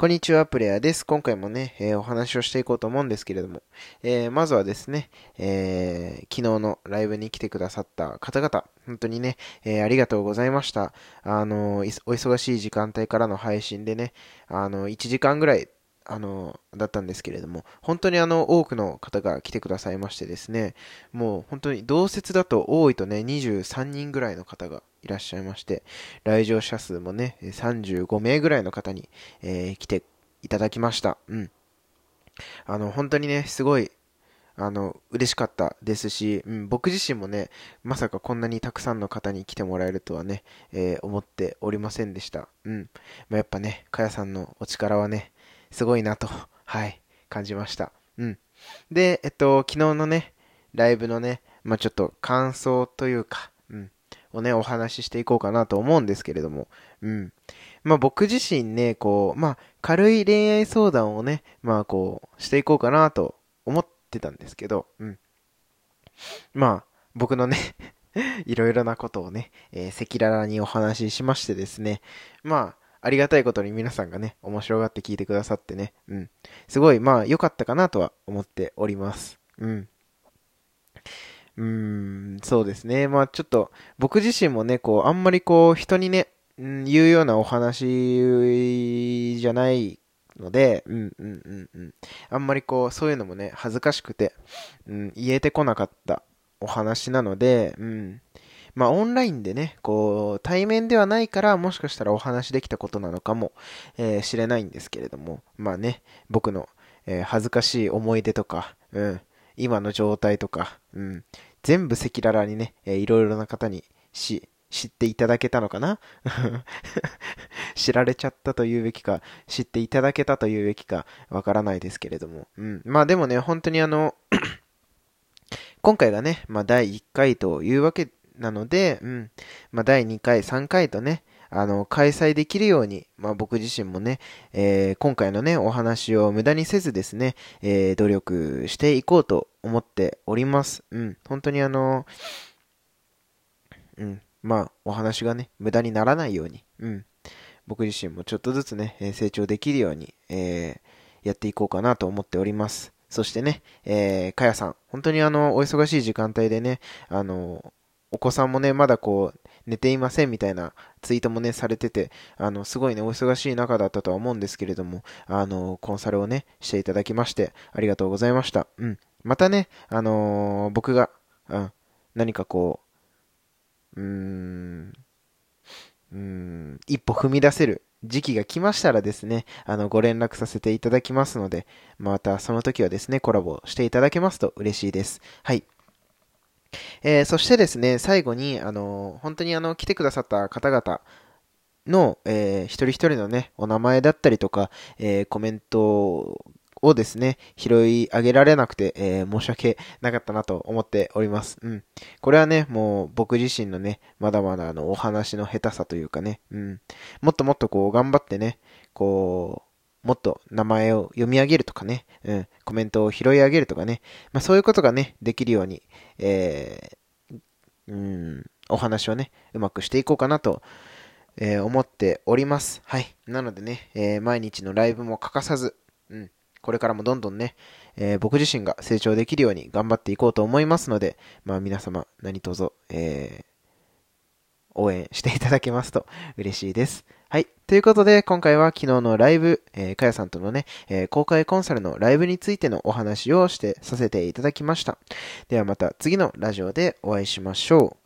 こんにちは、プレイヤーです。今回もね、えー、お話をしていこうと思うんですけれども、えー、まずはですね、えー、昨日のライブに来てくださった方々、本当にね、えありがとうございました。あのお忙しい時間帯からの配信でね、あの1時間ぐらいあの、だったんですけれども、本当にあの、多くの方が来てくださいましてですね、もう本当に同説だと多いとね、23人ぐらいの方がいらっしゃいまして、来場者数もね、35名ぐらいの方に、えー、来ていただきました。うん。あの、本当にね、すごい、あの、嬉しかったですし、うん、僕自身もね、まさかこんなにたくさんの方に来てもらえるとはね、えー、思っておりませんでした。うん。まあ、やっぱね、かやさんのお力はね、すごいなと、はい、感じました。うん。で、えっと、昨日のね、ライブのね、まあ、ちょっと感想というか、うん、をね、お話ししていこうかなと思うんですけれども、うん。まあ、僕自身ね、こう、まあ、軽い恋愛相談をね、まあ、こう、していこうかなと思ってたんですけど、うん。まあ、僕のね いろいろなことをね、え、赤裸々にお話ししましてですね、まあ、ありがたいことに皆さんがね、面白がって聞いてくださってね、うん。すごい、まあ、良かったかなとは思っております。うん。うん、そうですね。まあ、ちょっと、僕自身もね、こう、あんまりこう、人にね、うん、言うようなお話じゃないので、うん、うん、うん、うん。あんまりこう、そういうのもね、恥ずかしくて、うん、言えてこなかったお話なので、うん。まあ、オンラインでね、こう、対面ではないから、もしかしたらお話できたことなのかも、えー、知れないんですけれども、まあね、僕の、えー、恥ずかしい思い出とか、うん、今の状態とか、うん、全部赤裸々にね、えー、いろいろな方にし、知っていただけたのかな？知られちゃったというべきか、知っていただけたというべきか、わからないですけれども。うん。まあでもね、本当にあの 今回がね、まあ第1回というわけなので、うん。まあ、第2回、3回とね、あの、開催できるように、まあ、僕自身もね、えー、今回のね、お話を無駄にせずですね、えー、努力していこうと思っております。うん。本当にあの、うん。まあ、お話がね、無駄にならないように、うん。僕自身もちょっとずつね、成長できるように、えー、やっていこうかなと思っております。そしてね、えー、かやさん、本当にあの、お忙しい時間帯でね、あの、お子さんもね、まだこう、寝ていませんみたいなツイートもね、されてて、あの、すごいね、お忙しい中だったとは思うんですけれども、あの、コンサルをね、していただきまして、ありがとうございました。うん。またね、あのー、僕が、うん、何かこう、うーん、うーん、一歩踏み出せる時期が来ましたらですね、あの、ご連絡させていただきますので、またその時はですね、コラボしていただけますと嬉しいです。はい。えー、そしてですね、最後に、あの、本当にあの、来てくださった方々の、えー、一人一人のね、お名前だったりとか、えー、コメントをですね、拾い上げられなくて、えー、申し訳なかったなと思っております。うん。これはね、もう僕自身のね、まだまだあの、お話の下手さというかね、うん。もっともっとこう、頑張ってね、こう、もっと名前を読み上げるとかね、うん、コメントを拾い上げるとかね、まあそういうことがね、できるように、えー、うん、お話をね、うまくしていこうかなと、えー、思っております。はい。なのでね、えー、毎日のライブも欠かさず、うん、これからもどんどんね、えー、僕自身が成長できるように頑張っていこうと思いますので、まあ皆様何卒、えー、応援していただけますと嬉しいです。はい。ということで、今回は昨日のライブ、えー、かやさんとのね、えー、公開コンサルのライブについてのお話をしてさせていただきました。ではまた次のラジオでお会いしましょう。